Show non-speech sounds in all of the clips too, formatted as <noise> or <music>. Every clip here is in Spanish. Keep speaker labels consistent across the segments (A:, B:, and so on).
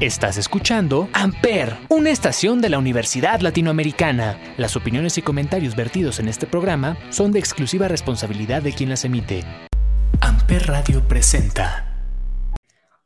A: Estás escuchando Amper, una estación de la Universidad Latinoamericana. Las opiniones y comentarios vertidos en este programa son de exclusiva responsabilidad de quien las emite. Amper Radio presenta.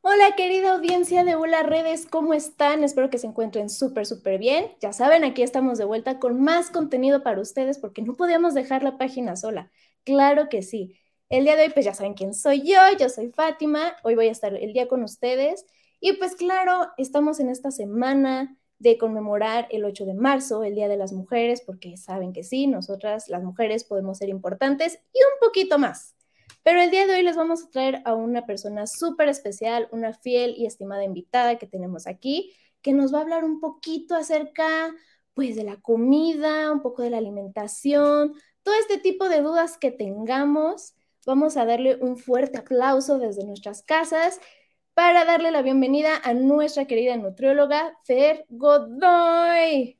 B: Hola querida audiencia de Hola Redes, ¿cómo están? Espero que se encuentren súper, súper bien. Ya saben, aquí estamos de vuelta con más contenido para ustedes porque no podíamos dejar la página sola. Claro que sí. El día de hoy, pues ya saben quién soy yo, yo soy Fátima, hoy voy a estar el día con ustedes y pues claro, estamos en esta semana de conmemorar el 8 de marzo, el Día de las Mujeres, porque saben que sí, nosotras las mujeres podemos ser importantes y un poquito más. Pero el día de hoy les vamos a traer a una persona súper especial, una fiel y estimada invitada que tenemos aquí, que nos va a hablar un poquito acerca pues de la comida, un poco de la alimentación, todo este tipo de dudas que tengamos vamos a darle un fuerte aplauso desde nuestras casas para darle la bienvenida a nuestra querida nutrióloga Fer Godoy.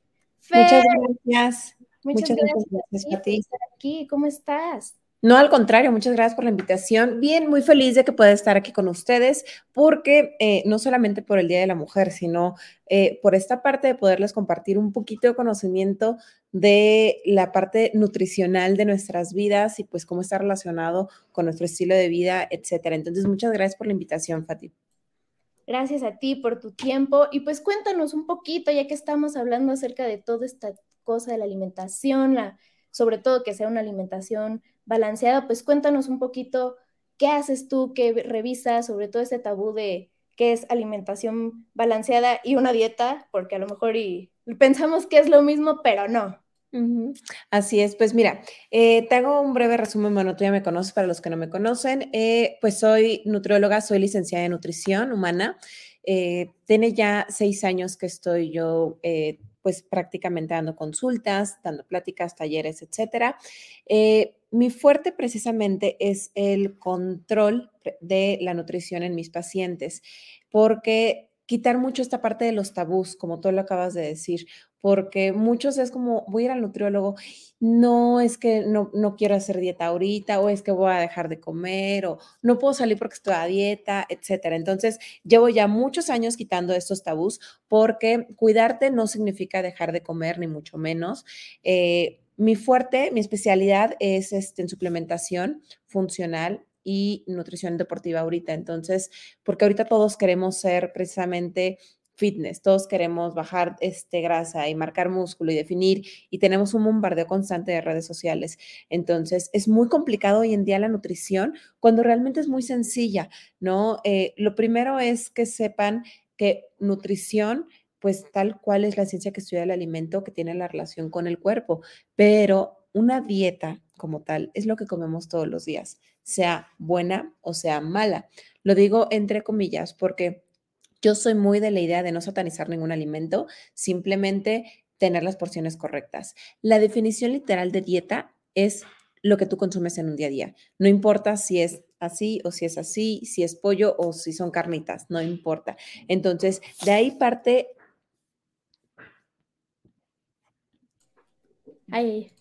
C: muchas gracias.
B: Muchas, gracias, por estar aquí. ¿Cómo estás?
C: No, al contrario, muchas gracias por la invitación. Bien, muy feliz de que pueda estar aquí con ustedes, porque eh, no solamente por el Día de la Mujer, sino eh, por esta parte de poderles compartir un poquito de conocimiento de la parte nutricional de nuestras vidas y pues cómo está relacionado con nuestro estilo de vida, etcétera. Entonces, muchas gracias por la invitación, Fati.
B: Gracias a ti por tu tiempo. Y pues cuéntanos un poquito, ya que estamos hablando acerca de toda esta cosa de la alimentación, sobre todo que sea una alimentación balanceada, pues cuéntanos un poquito qué haces tú, qué revisas, sobre todo ese tabú de qué es alimentación balanceada y una dieta, porque a lo mejor y pensamos que es lo mismo, pero no.
C: Así es, pues mira, eh, te hago un breve resumen, bueno, tú ya me conoces, para los que no me conocen, eh, pues soy nutrióloga, soy licenciada en nutrición humana, eh, tiene ya seis años que estoy yo pues prácticamente dando consultas, dando pláticas, talleres, etcétera. mi fuerte precisamente es el control de la nutrición en mis pacientes, porque quitar mucho esta parte de los tabús, como tú lo acabas de decir, porque muchos es como, voy a ir al nutriólogo, no es que no, no quiero hacer dieta ahorita, o es que voy a dejar de comer, o no puedo salir porque estoy a dieta, etcétera. Entonces, llevo ya muchos años quitando estos tabús, porque cuidarte no significa dejar de comer, ni mucho menos. Eh, mi fuerte, mi especialidad es este, en suplementación funcional y nutrición deportiva ahorita. Entonces, porque ahorita todos queremos ser precisamente fitness, todos queremos bajar este grasa y marcar músculo y definir y tenemos un bombardeo constante de redes sociales. Entonces, es muy complicado hoy en día la nutrición cuando realmente es muy sencilla, ¿no? Eh, lo primero es que sepan que nutrición pues tal cual es la ciencia que estudia el alimento que tiene la relación con el cuerpo, pero una dieta como tal es lo que comemos todos los días, sea buena o sea mala. Lo digo entre comillas porque yo soy muy de la idea de no satanizar ningún alimento, simplemente tener las porciones correctas. La definición literal de dieta es lo que tú consumes en un día a día. No importa si es así o si es así, si es pollo o si son carnitas, no importa. Entonces, de ahí parte...
B: Ay,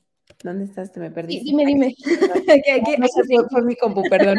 C: ¿Dónde estás? Te me perdí.
B: dime, dime. <laughs>
C: no, sé, fue, mi compu, perdón.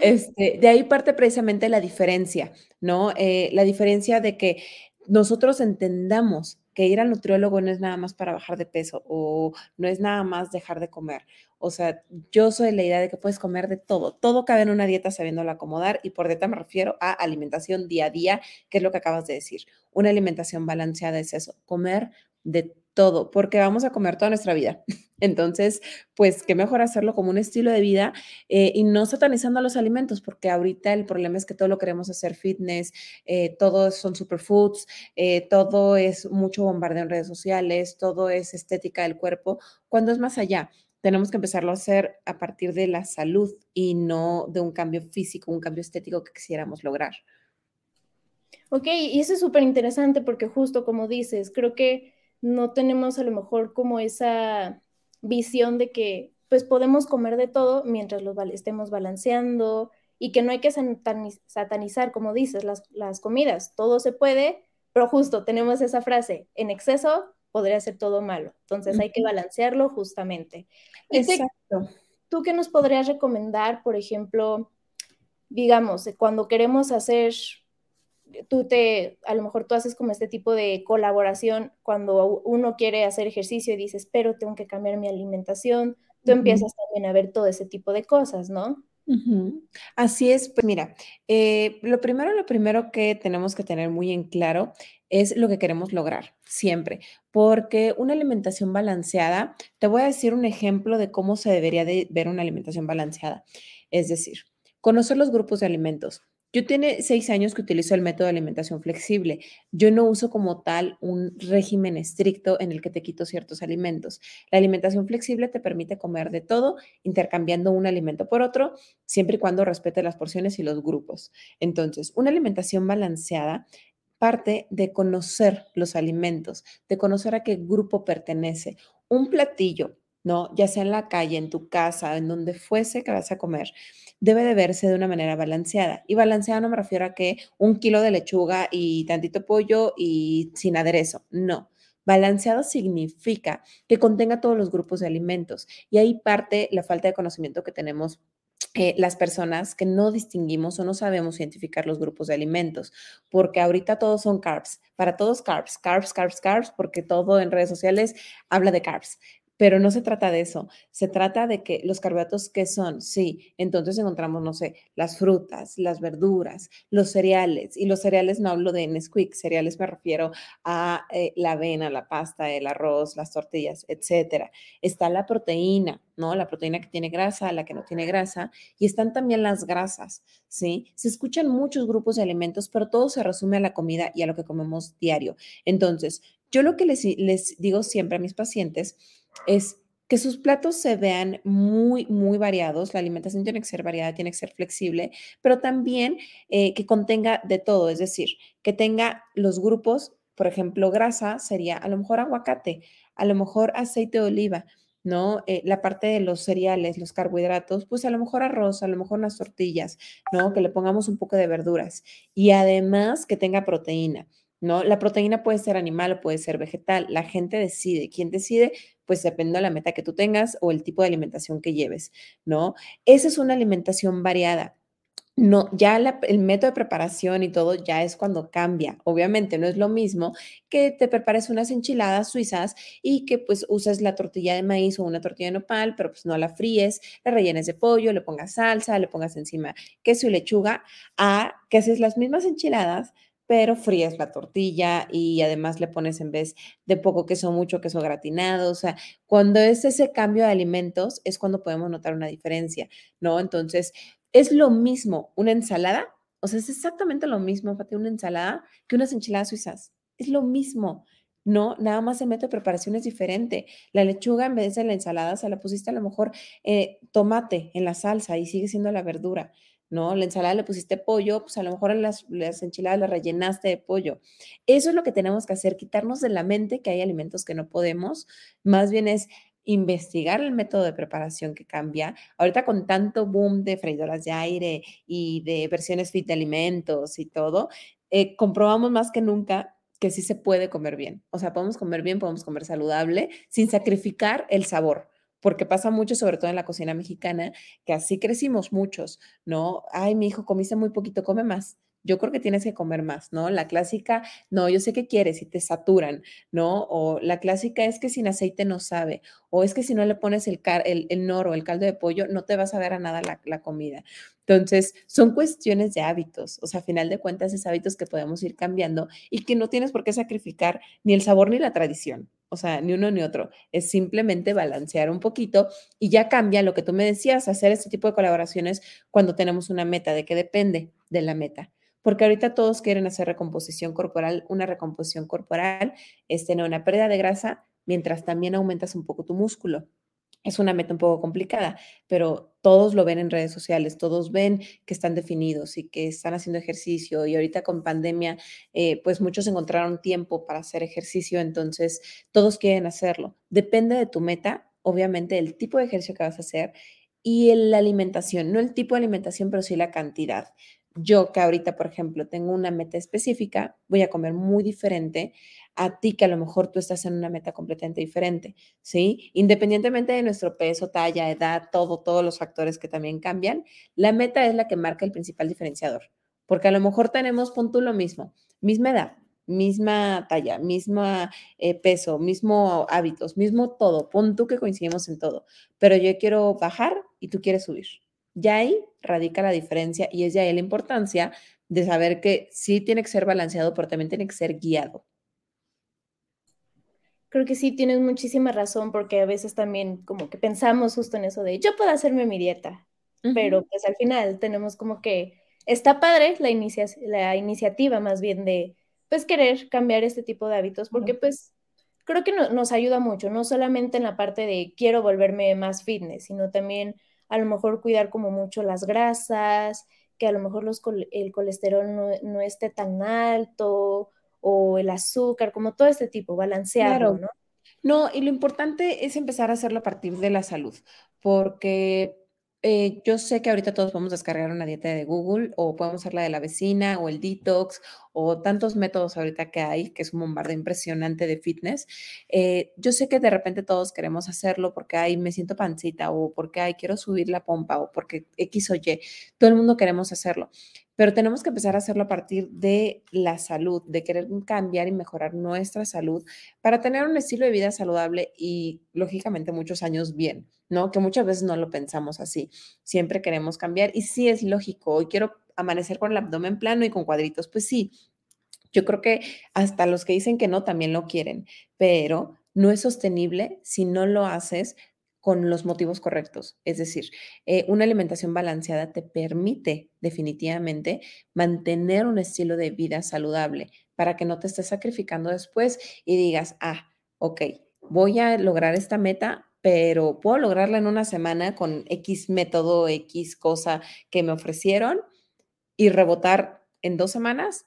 C: Este, de ahí parte precisamente la diferencia, ¿no? Eh, la diferencia de que nosotros entendamos que ir al nutriólogo no es nada más para bajar de peso o no es nada más dejar de comer. O sea, yo soy la idea de que puedes comer de todo. Todo cabe en una dieta sabiéndolo acomodar y por dieta me refiero a alimentación día a día, que es lo que acabas de decir. Una alimentación balanceada es eso, comer de todo, porque vamos a comer toda nuestra vida. <laughs> Entonces, pues qué mejor hacerlo como un estilo de vida eh, y no satanizando los alimentos, porque ahorita el problema es que todo lo queremos hacer fitness, eh, todos son superfoods, eh, todo es mucho bombardeo en redes sociales, todo es estética del cuerpo, cuando es más allá. Tenemos que empezarlo a hacer a partir de la salud y no de un cambio físico, un cambio estético que quisiéramos lograr.
B: Ok, y eso es súper interesante porque justo como dices, creo que no tenemos a lo mejor como esa visión de que pues podemos comer de todo mientras lo estemos balanceando y que no hay que satanizar, como dices, las, las comidas. Todo se puede, pero justo tenemos esa frase, en exceso podría ser todo malo. Entonces hay que balancearlo justamente. Exacto. ¿Tú qué nos podrías recomendar, por ejemplo, digamos, cuando queremos hacer tú te, a lo mejor tú haces como este tipo de colaboración cuando uno quiere hacer ejercicio y dices, pero tengo que cambiar mi alimentación, tú empiezas también a ver todo ese tipo de cosas, ¿no?
C: Así es, pues mira, eh, lo primero, lo primero que tenemos que tener muy en claro es lo que queremos lograr siempre, porque una alimentación balanceada, te voy a decir un ejemplo de cómo se debería de ver una alimentación balanceada, es decir, conocer los grupos de alimentos. Yo tiene seis años que utilizo el método de alimentación flexible. Yo no uso como tal un régimen estricto en el que te quito ciertos alimentos. La alimentación flexible te permite comer de todo, intercambiando un alimento por otro, siempre y cuando respete las porciones y los grupos. Entonces, una alimentación balanceada parte de conocer los alimentos, de conocer a qué grupo pertenece. Un platillo, ¿no? Ya sea en la calle, en tu casa, en donde fuese que vas a comer debe de verse de una manera balanceada. Y balanceada no me refiero a que un kilo de lechuga y tantito pollo y sin aderezo. No. Balanceado significa que contenga todos los grupos de alimentos. Y ahí parte la falta de conocimiento que tenemos eh, las personas que no distinguimos o no sabemos identificar los grupos de alimentos, porque ahorita todos son carbs, para todos carbs, carbs, carbs, carbs, porque todo en redes sociales habla de carbs. Pero no se trata de eso, se trata de que los carbohidratos, ¿qué son? Sí, entonces encontramos, no sé, las frutas, las verduras, los cereales, y los cereales no hablo de Nesquik, cereales me refiero a eh, la avena, la pasta, el arroz, las tortillas, etcétera. Está la proteína, ¿no? La proteína que tiene grasa, la que no tiene grasa, y están también las grasas, ¿sí? Se escuchan muchos grupos de alimentos, pero todo se resume a la comida y a lo que comemos diario. Entonces, yo lo que les digo siempre a mis pacientes, es que sus platos se vean muy, muy variados. La alimentación tiene que ser variada, tiene que ser flexible, pero también eh, que contenga de todo, es decir, que tenga los grupos, por ejemplo, grasa sería a lo mejor aguacate, a lo mejor aceite de oliva, ¿no? Eh, la parte de los cereales, los carbohidratos, pues a lo mejor arroz, a lo mejor unas tortillas, ¿no? Que le pongamos un poco de verduras y además que tenga proteína. ¿no? La proteína puede ser animal o puede ser vegetal. La gente decide. ¿Quién decide? Pues depende de la meta que tú tengas o el tipo de alimentación que lleves, ¿no? Esa es una alimentación variada. No, ya el método de preparación y todo ya es cuando cambia. Obviamente no es lo mismo que te prepares unas enchiladas suizas y que pues uses la tortilla de maíz o una tortilla de nopal, pero pues no la fríes, la rellenes de pollo, le pongas salsa, le pongas encima queso y lechuga, a que haces las mismas enchiladas, pero fríes la tortilla y además le pones en vez de poco queso, mucho queso gratinado. O sea, cuando es ese cambio de alimentos es cuando podemos notar una diferencia, ¿no? Entonces, es lo mismo una ensalada, o sea, es exactamente lo mismo, Fati, una ensalada que unas enchiladas suizas. Es lo mismo. No, nada más el método de preparación es diferente. La lechuga en vez de la ensalada se la pusiste a lo mejor eh, tomate en la salsa y sigue siendo la verdura. ¿No? La ensalada le pusiste pollo, pues a lo mejor las enchiladas las rellenaste de pollo. Eso es lo que tenemos que hacer, quitarnos de la mente que hay alimentos que no podemos, más bien es investigar el método de preparación que cambia. Ahorita con tanto boom de freidoras de aire y de versiones fit de alimentos y todo, eh, comprobamos más que nunca que sí se puede comer bien. O sea, podemos comer bien, podemos comer saludable sin sacrificar el sabor porque pasa mucho, sobre todo en la cocina mexicana, que así crecimos muchos, ¿no? Ay, mi hijo comiste muy poquito, come más. Yo creo que tienes que comer más, ¿no? La clásica, no, yo sé qué quieres y te saturan, ¿no? O la clásica es que sin aceite no sabe, o es que si no le pones el, el, el noro, el caldo de pollo, no te vas a ver a nada la, la comida. Entonces, son cuestiones de hábitos, o sea, a final de cuentas, es hábitos que podemos ir cambiando y que no tienes por qué sacrificar ni el sabor ni la tradición, o sea, ni uno ni otro. Es simplemente balancear un poquito y ya cambia lo que tú me decías, hacer este tipo de colaboraciones cuando tenemos una meta, de qué depende de la meta. Porque ahorita todos quieren hacer recomposición corporal. Una recomposición corporal es tener una pérdida de grasa mientras también aumentas un poco tu músculo es una meta un poco complicada, pero todos lo ven en redes sociales, todos ven que están definidos y que están haciendo ejercicio y ahorita con pandemia, eh, pues muchos encontraron tiempo para hacer ejercicio, entonces todos quieren hacerlo. Depende de tu meta, obviamente, el tipo de ejercicio que vas a hacer y la alimentación, no el tipo de alimentación, pero sí la cantidad. Yo que ahorita, por ejemplo, tengo una meta específica, voy a comer muy diferente a ti que a lo mejor tú estás en una meta completamente diferente, ¿sí? Independientemente de nuestro peso, talla, edad, todo, todos los factores que también cambian, la meta es la que marca el principal diferenciador. porque a lo mejor tenemos, pon tú lo mismo, misma edad, misma talla, mismo eh, peso, mismo hábitos, mismo todo, pon tú que coincidimos en todo, pero yo quiero bajar y tú quieres subir. Ya ahí radica la diferencia y es ya ahí la importancia de saber que sí tiene que ser balanceado, pero también tiene que ser guiado.
B: Creo que sí, tienes muchísima razón, porque a veces también como que pensamos justo en eso de yo puedo hacerme mi dieta, pero pues al final tenemos como que está padre la, la iniciativa más bien de pues querer cambiar este tipo de hábitos, porque pues creo que nos ayuda mucho, no solamente en la parte de quiero volverme más fitness, sino también a lo mejor cuidar como mucho las grasas, que a lo mejor los, el colesterol no, esté tan alto o el azúcar, como todo este tipo, balanceado, ¿no?
C: No, y lo importante es empezar a hacerlo a partir de la salud, porque eh, yo sé que ahorita todos podemos descargar una dieta de Google o podemos hacer la de la vecina o el detox o tantos métodos ahorita que hay, que es un bombardeo impresionante de fitness. Eh, yo sé que de repente todos queremos hacerlo porque, ay, me siento pancita o porque, ay, quiero subir la pompa o porque X o Y. Todo el mundo queremos hacerlo pero tenemos que empezar a hacerlo a partir de la salud, de querer cambiar y mejorar nuestra salud para tener un estilo de vida saludable y, lógicamente, muchos años bien, ¿no? Que muchas veces no lo pensamos así. Siempre queremos cambiar y sí es lógico. Hoy quiero amanecer con el abdomen plano y con cuadritos. Pues sí, yo creo que hasta los que dicen que no también lo quieren, pero no es sostenible si no lo haces con los motivos correctos. Es decir, eh, una alimentación balanceada te permite definitivamente mantener un estilo de vida saludable para que no te estés sacrificando después y digas, ah, ok, voy a lograr esta meta, pero puedo lograrla en una semana con X método, X cosa que me ofrecieron y rebotar en dos semanas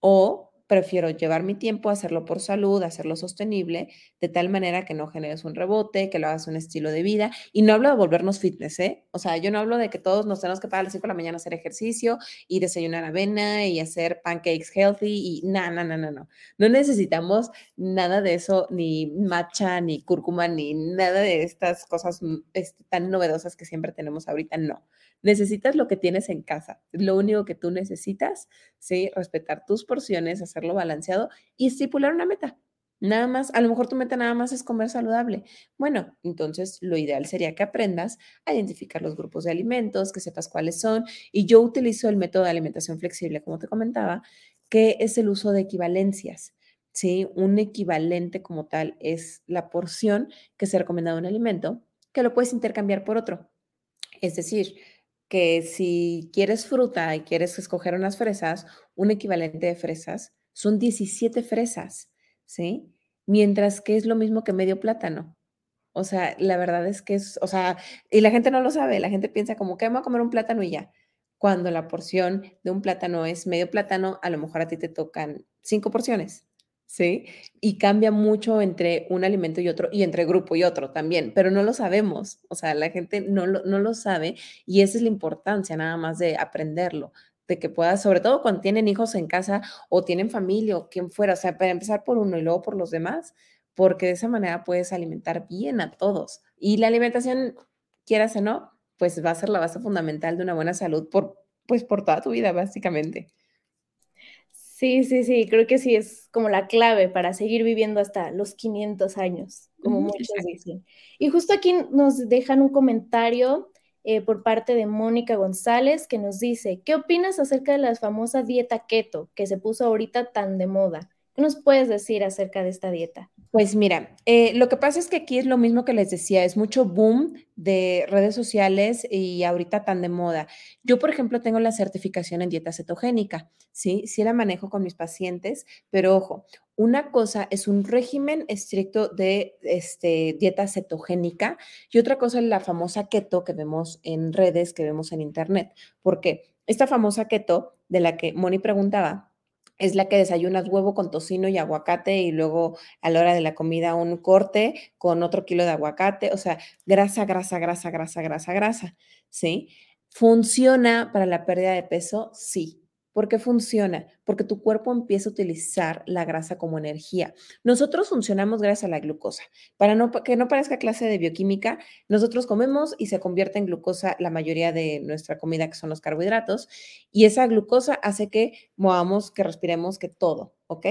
C: o prefiero llevar mi tiempo, hacerlo por salud, hacerlo sostenible, de tal manera que no generes un rebote, que lo hagas un estilo de vida. Y no hablo de volvernos fitness, ¿eh? O sea, yo no hablo de que todos nos tenemos que parar a las 5 de la mañana a hacer ejercicio y desayunar avena y hacer pancakes healthy y no, no, no, no, no. No necesitamos nada de eso, ni matcha, ni cúrcuma, ni nada de estas cosas mm, este, tan novedosas que siempre tenemos ahorita, no. Necesitas lo que tienes en casa. Lo único que tú necesitas, ¿sí? Respetar tus porciones, hacerlo balanceado y estipular una meta. Nada más, a lo mejor tu meta nada más es comer saludable. Bueno, entonces lo ideal sería que aprendas a identificar los grupos de alimentos, que sepas cuáles son. Y yo utilizo el método de alimentación flexible, como te comentaba, que es el uso de equivalencias. ¿sí? Un equivalente como tal es la porción que se recomienda de un alimento que lo puedes intercambiar por otro. Es decir, que si quieres fruta y quieres escoger unas fresas, un equivalente de fresas son 17 fresas, ¿sí? Mientras que es lo mismo que medio plátano. O sea, la verdad es que es, o sea, y la gente no lo sabe, la gente piensa como que vamos a comer un plátano y ya. Cuando la porción de un plátano es medio plátano, a lo mejor a ti te tocan cinco porciones. ¿sí? Y cambia mucho entre un alimento y otro, y entre grupo y otro también, pero no lo sabemos, o sea, la gente no lo, no lo sabe y esa es la importancia nada más de aprenderlo, de que puedas, sobre todo cuando tienen hijos en casa o tienen familia o quien fuera, o sea, para empezar por uno y luego por los demás, porque de esa manera puedes alimentar bien a todos. Y la alimentación, quieras o no, pues va a ser la base fundamental de una buena salud por, pues por toda tu vida, básicamente.
B: Sí, sí, sí, creo que sí es como la clave para seguir viviendo hasta los 500 años, como muchos dicen. Y justo aquí nos dejan un comentario eh, por parte de Mónica González que nos dice, ¿qué opinas acerca de la famosa dieta keto que se puso ahorita tan de moda? ¿Qué nos puedes decir acerca de esta dieta?
C: Pues mira, eh, lo que pasa es que aquí es lo mismo que les decía, es mucho boom de redes sociales y ahorita tan de moda. Yo, por ejemplo, tengo la certificación en dieta cetogénica, ¿sí? Sí la manejo con mis pacientes, pero ojo, una cosa es un régimen estricto de este, dieta cetogénica y otra cosa es la famosa keto que vemos en redes, que vemos en internet. ¿Por qué? Esta famosa keto de la que Moni preguntaba, es la que desayunas huevo con tocino y aguacate y luego a la hora de la comida un corte con otro kilo de aguacate, o sea, grasa, grasa, grasa, grasa, grasa, grasa, ¿sí? ¿Funciona para la pérdida de peso? Sí. ¿Por qué funciona? Porque tu cuerpo empieza a utilizar la grasa como energía. Nosotros funcionamos gracias a la glucosa. Para no, que no parezca clase de bioquímica, nosotros comemos y se convierte en glucosa la mayoría de nuestra comida, que son los carbohidratos, y esa glucosa hace que movamos, que respiremos, que todo, ¿ok?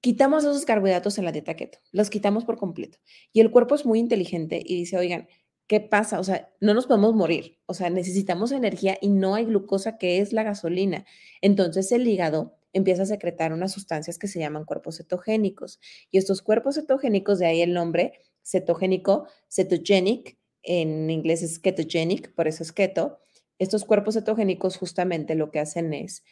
C: Quitamos esos carbohidratos en la dieta keto, los quitamos por completo. Y el cuerpo es muy inteligente y dice, oigan, ¿qué pasa? O sea, no nos podemos morir, o sea, necesitamos energía y no hay glucosa que es la gasolina. Entonces el hígado empieza a secretar unas sustancias que se llaman cuerpos cetogénicos. Y estos cuerpos cetogénicos, de ahí el nombre cetogénico, cetogenic, en inglés es ketogenic, por eso es keto. Estos cuerpos cetogénicos justamente lo que hacen es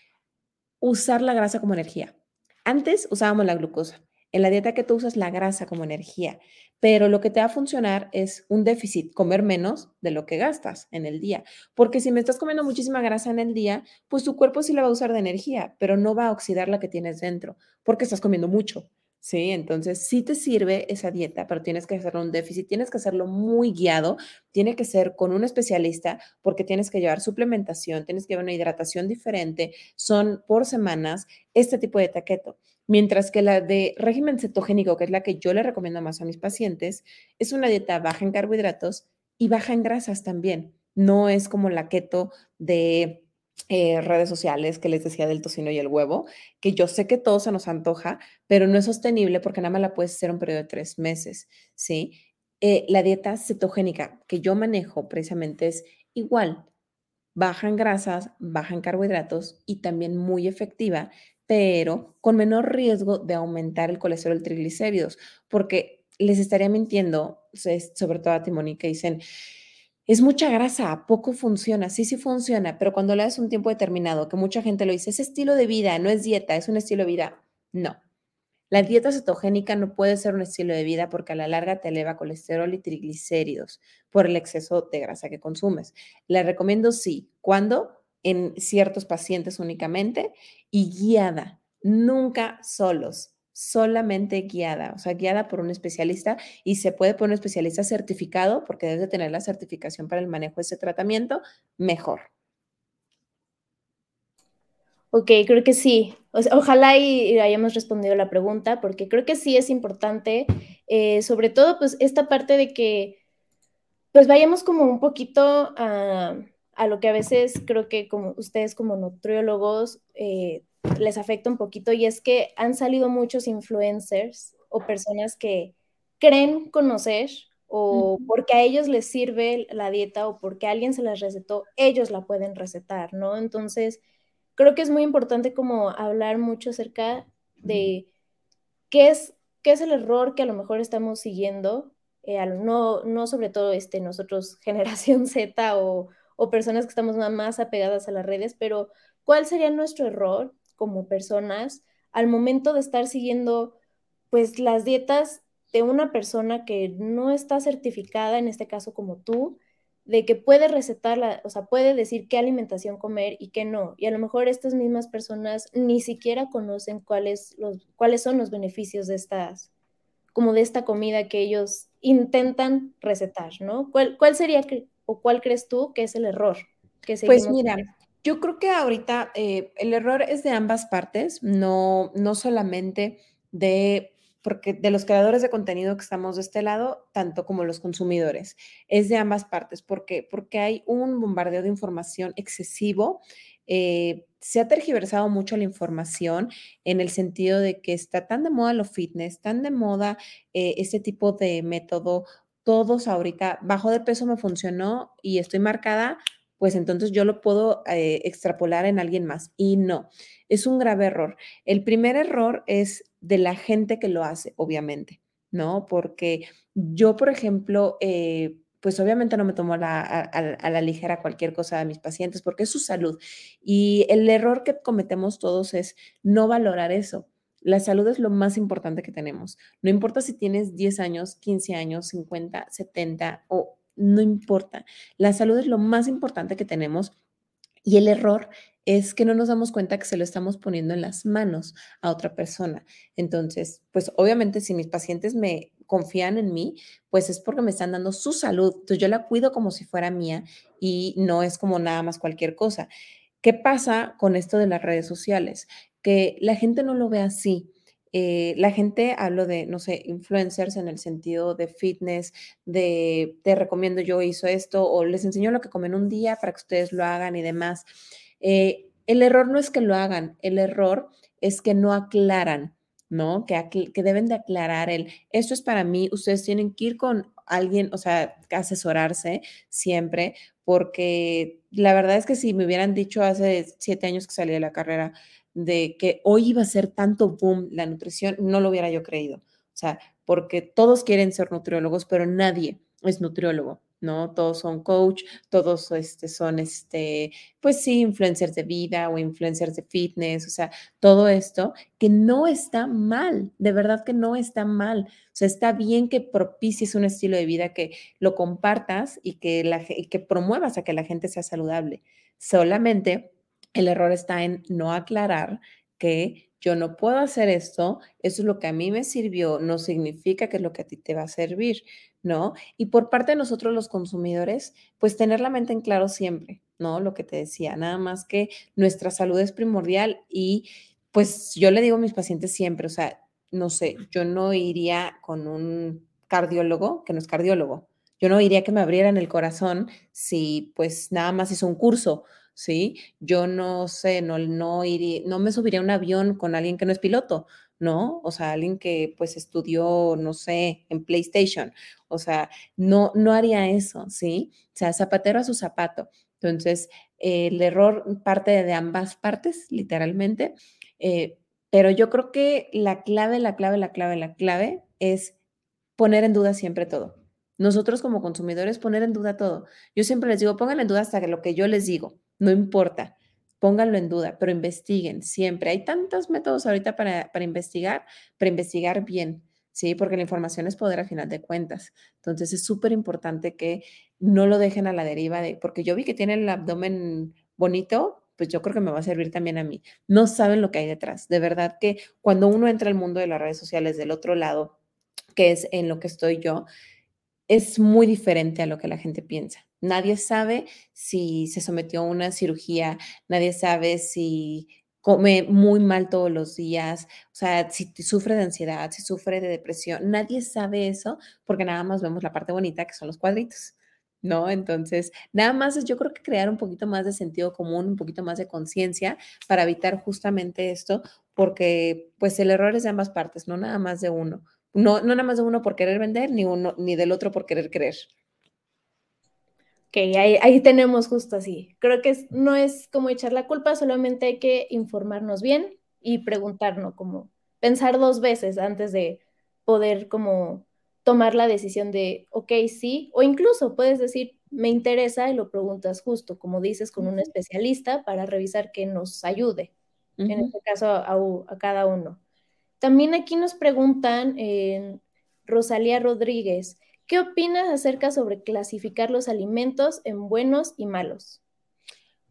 C: usar la grasa como energía. Antes usábamos la glucosa. En la dieta que tú usas la grasa como energía pero lo que te va a funcionar es un déficit, comer menos de lo que gastas en el día. Porque si me estás comiendo muchísima grasa en el día, pues tu cuerpo sí la va a usar de energía, pero no va a oxidar la que tienes dentro, porque estás comiendo mucho. Sí, entonces sí te sirve esa dieta, pero tienes que hacerlo un déficit, tienes que hacerlo muy guiado, tiene que ser con un especialista porque tienes que llevar suplementación, tienes que llevar una hidratación diferente, son por semanas este tipo de taqueto. Mientras que la de régimen cetogénico, que es la que yo le recomiendo más a mis pacientes, es una dieta baja en carbohidratos y baja en grasas también. No es como la keto de eh, redes sociales que les decía del tocino y el huevo, que yo sé que todo se nos antoja, pero no es sostenible porque nada más la puedes hacer un periodo de tres meses, ¿sí? Eh, la dieta cetogénica que yo manejo precisamente es igual, baja en grasas, baja en carbohidratos y también muy efectiva pero con menor riesgo de aumentar el colesterol triglicéridos, porque les estaría mintiendo, sobre todo a Timoni, que dicen, es mucha grasa, poco funciona, sí, sí funciona, pero cuando le das un tiempo determinado, que mucha gente lo dice, es estilo de vida, no es dieta, es un estilo de vida. No. La dieta cetogénica no puede ser un estilo de vida porque a la larga te eleva colesterol y triglicéridos por el exceso de grasa que consumes. Le recomiendo sí. ¿Cuándo? En ciertos pacientes únicamente y guiada, nunca solos, solamente guiada, o sea, guiada por un especialista y se puede por un especialista certificado porque debe tener la certificación para el manejo de ese tratamiento, mejor.
B: Ok, creo que sí. ojalá y hayamos respondido la pregunta, porque creo que sí es importante, eh, sobre todo, pues esta parte de que, pues vayamos como un poquito a a lo que a veces creo que como ustedes como nutriólogos eh, les afecta un poquito y es que han salido muchos influencers o personas que creen conocer o porque a ellos les sirve la dieta o porque alguien se las recetó, ellos la pueden recetar, ¿no? Entonces, creo que es muy importante como hablar mucho acerca de qué es, qué es el error que a lo mejor estamos siguiendo, eh, no, no sobre todo este, nosotros <laughs> generación Z o, o personas que estamos más apegadas a las redes, pero ¿cuál sería nuestro error como personas al momento de estar siguiendo pues las dietas de una persona que no está certificada, en este caso como tú, de que puede recetar, o sea, puede decir qué alimentación comer y qué no. Y a lo mejor estas mismas personas ni siquiera conocen cuáles, los, cuáles son los beneficios de estas, como de esta comida que ellos intentan recetar, ¿no? ¿Cuál, cuál sería o cuál crees tú que es el error? Que
C: pues mira, yo creo que ahorita eh, el error es de ambas partes, no, no solamente de porque de los creadores de contenido que estamos de este lado, tanto como los consumidores, es de ambas partes. ¿Por qué? Porque hay un bombardeo de información excesivo. Eh, se ha tergiversado mucho la información en el sentido de que está tan de moda lo fitness, tan de moda eh, este tipo de método todos ahorita, bajo de peso me funcionó y estoy marcada, pues entonces yo lo puedo eh, extrapolar en alguien más. Y no, es un grave error. El primer error es de la gente que lo hace, obviamente, ¿no? Porque yo, por ejemplo, eh, pues obviamente no me tomo a, a, la ligera cualquier cosa de mis pacientes porque es su salud. Y el error que cometemos todos es no valorar eso. La salud es lo más importante que tenemos. No importa si tienes 10 años, 15 años, 50, 70 o no importa. La salud es lo más importante que tenemos y el error es que no nos damos cuenta que se lo estamos poniendo en las manos a otra persona. Entonces, pues obviamente si mis pacientes me confían en mí, pues es porque me están dando su salud. Entonces yo la cuido como si fuera mía y no es como nada más cualquier cosa. ¿Qué pasa con esto de las redes sociales? Que la gente no lo ve así. Eh, la gente, hablo de, no sé, influencers en el sentido de fitness, de te recomiendo yo hizo esto o les enseño lo que comen un día para que ustedes lo hagan y demás. Eh, el error no es que lo hagan, el error es que no aclaran, ¿no? Que, que deben de aclarar el, esto es para mí, ustedes tienen que ir con alguien, o sea, asesorarse siempre, porque la verdad es que si me hubieran dicho hace siete años que salí de la carrera de que hoy iba a ser tanto boom la nutrición, no lo hubiera yo creído. O sea, porque todos quieren ser nutriólogos, pero nadie es nutriólogo. ¿no? Todos son coach, todos este, son, este, pues sí, influencers de vida o influencers de fitness, o sea, todo esto que no está mal, de verdad que no está mal. O sea, está bien que propicies un estilo de vida, que lo compartas y que, la, y que promuevas a que la gente sea saludable. Solamente el error está en no aclarar que yo no puedo hacer esto, eso es lo que a mí me sirvió, no significa que es lo que a ti te va a servir. ¿no? Y por parte de nosotros los consumidores, pues tener la mente en claro siempre, ¿no? Lo que te decía, nada más que nuestra salud es primordial y pues yo le digo a mis pacientes siempre, o sea, no sé, yo no iría con un cardiólogo que no es cardiólogo. Yo no iría que me abrieran el corazón si pues nada más hizo un curso, ¿sí? Yo no sé, no, iría, no me subiría a un avión con alguien que no es piloto, ¿no? O sea, alguien que pues estudió, no sé, en PlayStation. O sea, no, no haría eso, ¿sí? O sea, zapatero a su zapato. Entonces, el error parte de ambas partes, literalmente. Eh, pero yo creo que la clave, la clave, la clave, la clave es poner en duda siempre todo. Nosotros como consumidores poner en duda todo. Yo siempre les digo, pongan en duda hasta lo que yo les digo, no importa pónganlo en duda, pero investiguen siempre. Hay tantos métodos ahorita para, investigar, para investigar bien, ¿sí? Porque la información es poder a final de cuentas. Entonces es súper importante que no lo dejen a la deriva de, porque yo vi que tiene el abdomen bonito, pues yo creo que me va a servir también a mí. No saben lo que hay detrás. De verdad que cuando uno entra al mundo de las redes sociales del otro lado, que es en lo que estoy yo, es muy diferente a lo que la gente piensa. Nadie sabe si se sometió a una cirugía, nadie sabe si come muy mal todos los días, o sea, si sufre de ansiedad, si sufre de depresión, nadie sabe eso porque nada más vemos la parte bonita que son los cuadritos. ¿No? Entonces, nada más es yo creo que crear un poquito más de sentido común, un poquito más de conciencia para evitar justamente esto, porque pues el error es de ambas partes, no nada más de uno. No, no nada más de uno por querer vender, ni, uno, ni del otro por querer creer.
B: Ok, ahí, ahí tenemos justo así. Creo que no es como echar la culpa, solamente hay que informarnos bien y preguntarnos, como pensar dos veces antes de poder como tomar la decisión de, ok, sí, o incluso puedes decir, me interesa y lo preguntas justo, como dices, con un especialista para revisar que nos ayude, en este caso a cada uno. También aquí nos preguntan, eh, Rosalía Rodríguez, ¿qué opinas acerca sobre clasificar los alimentos en buenos y malos?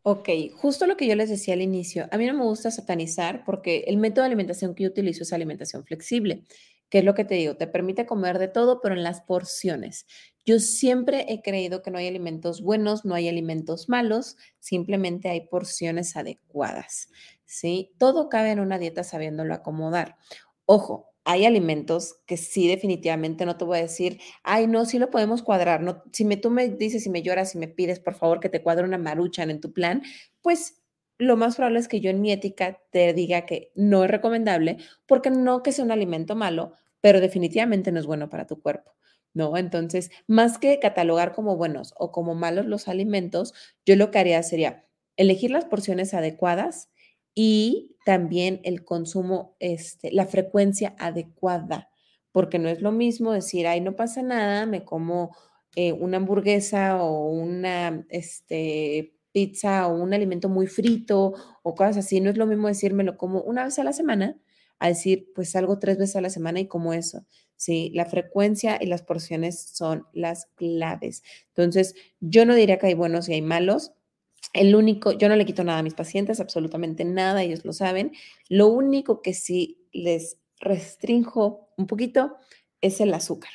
C: Ok, justo lo que yo les decía al inicio, a mí no me gusta satanizar porque el método de alimentación que yo utilizo es alimentación flexible, que es lo que te digo, te permite comer de todo, pero en las porciones. Yo siempre he creído que no hay alimentos buenos, no hay alimentos malos, simplemente hay porciones adecuadas. ¿sí? Todo cabe en una dieta sabiéndolo acomodar. Ojo, hay alimentos que sí definitivamente no te voy a decir, ay, no, sí lo podemos cuadrar. No, si me, tú me dices, si me lloras, si me pides, por favor, que te cuadre una maruchan en tu plan, pues lo más probable es que yo en mi ética te diga que no es recomendable, porque no que sea un alimento malo, pero definitivamente no es bueno para tu cuerpo. ¿No? Entonces, más que catalogar como buenos o como malos los alimentos, yo lo que haría sería elegir las porciones adecuadas, y también el consumo, este, la frecuencia adecuada, porque no es lo mismo decir, ay, no pasa nada, me como eh, una hamburguesa o una este, pizza o un alimento muy frito o cosas así, no es lo mismo decírmelo como una vez a la semana, a decir, pues salgo tres veces a la semana y como eso. Sí, la frecuencia y las porciones son las claves. Entonces, yo no diría que hay buenos y hay malos, el único, yo no le quito nada a mis pacientes, absolutamente nada, ellos lo saben. Lo único que sí les restrinjo un poquito es el azúcar.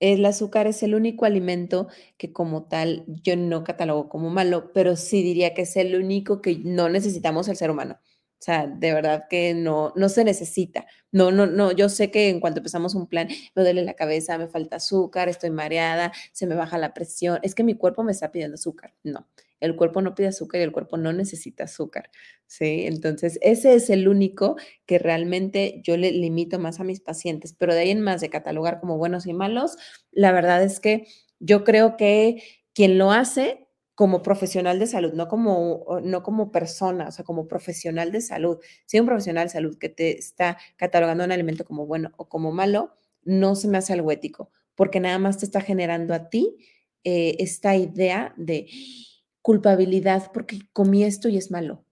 C: El azúcar es el único alimento que como tal yo no catalogo como malo, pero sí diría que es el único que no necesitamos el ser humano. O sea, de verdad que no, no se necesita. No, no, no. Yo sé que en cuanto empezamos un plan, me duele la cabeza, me falta azúcar, estoy mareada, se me baja la presión. Es que mi cuerpo me está pidiendo azúcar. No, el cuerpo no pide azúcar y el cuerpo no necesita azúcar. ¿sí? Entonces, ese es el único que realmente yo le limito más a mis pacientes. Pero de ahí en más de catalogar como buenos y malos, la verdad es que yo creo que quien lo hace como profesional de salud, no como, no como persona, o sea, como profesional de salud. Si un profesional de salud que te está catalogando un alimento como bueno o como malo, no se me hace algo ético, porque nada más te está generando a ti eh, esta idea de culpabilidad porque comí esto y es malo.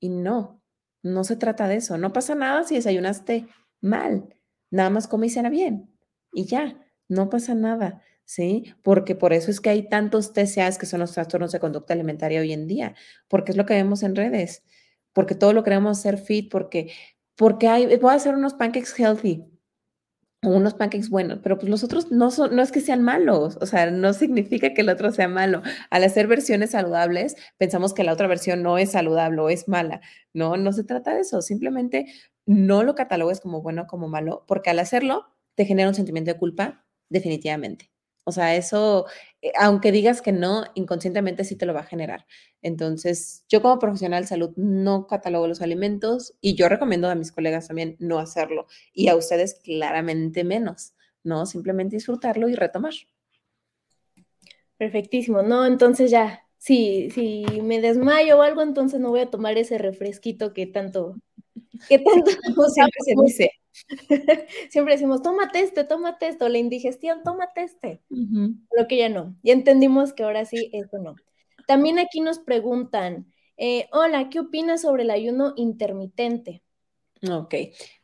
C: Y no, no se trata de eso. No pasa nada si desayunaste mal, nada más comí y cena bien y ya, no pasa nada. ¿sí? Porque por eso es que hay tantos TCAs que son los trastornos de conducta alimentaria hoy en día, porque es lo que vemos en redes, porque todo lo queremos hacer fit, porque, porque hay, voy a hacer unos pancakes healthy, unos pancakes buenos, pero pues los otros no son, no es que sean malos, o sea, no significa que el otro sea malo. Al hacer versiones saludables, pensamos que la otra versión no es saludable o es mala. No, no se trata de eso, simplemente no lo catalogues como bueno o como malo, porque al hacerlo te genera un sentimiento de culpa definitivamente. O sea, eso, aunque digas que no, inconscientemente sí te lo va a generar. Entonces, yo como profesional de salud no catalogo los alimentos y yo recomiendo a mis colegas también no hacerlo y a ustedes claramente menos, ¿no? Simplemente disfrutarlo y retomar.
B: Perfectísimo, ¿no? Entonces ya, si, si me desmayo o algo, entonces no voy a tomar ese refresquito que tanto, que tanto <laughs>
C: siempre se dice. <laughs>
B: Siempre decimos, tómate este, tómate esto, la indigestión, tómate este. Lo que ya no. Y entendimos que ahora sí, eso no. También aquí nos preguntan, eh, hola, ¿qué opinas sobre el ayuno intermitente?
C: Ok,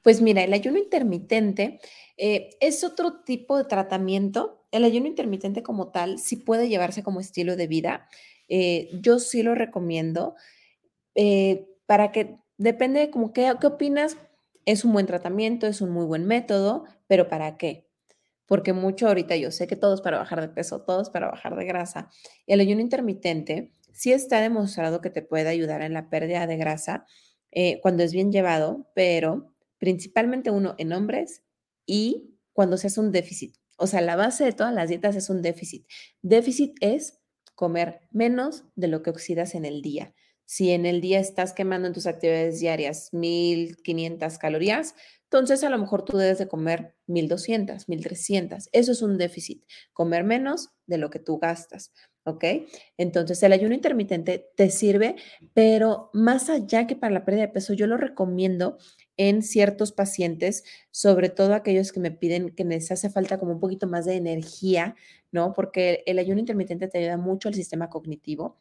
C: pues mira, el ayuno intermitente eh, es otro tipo de tratamiento. El ayuno intermitente como tal sí puede llevarse como estilo de vida. Eh, yo sí lo recomiendo para que, depende de como qué, qué opinas, es un buen tratamiento, es un muy buen método, pero ¿para qué? Porque mucho ahorita yo sé que todos para bajar de peso, todos para bajar de grasa. El ayuno intermitente sí está demostrado que te puede ayudar en la pérdida de grasa eh, cuando es bien llevado, pero principalmente uno en hombres y cuando se hace un déficit. O sea, la base de todas las dietas es un déficit. Déficit es comer menos de lo que oxidas en el día. Si en el día estás quemando en tus actividades diarias 1500 calorías, entonces a lo mejor tú debes de comer 1200, 1300. Eso es un déficit, comer menos de lo que tú gastas. ¿Ok? Entonces el ayuno intermitente te sirve, pero más allá que para la pérdida de peso, yo lo recomiendo en ciertos pacientes, sobre todo aquellos que me piden que les hace falta como un poquito más de energía, ¿no? Porque el ayuno intermitente te ayuda mucho al sistema cognitivo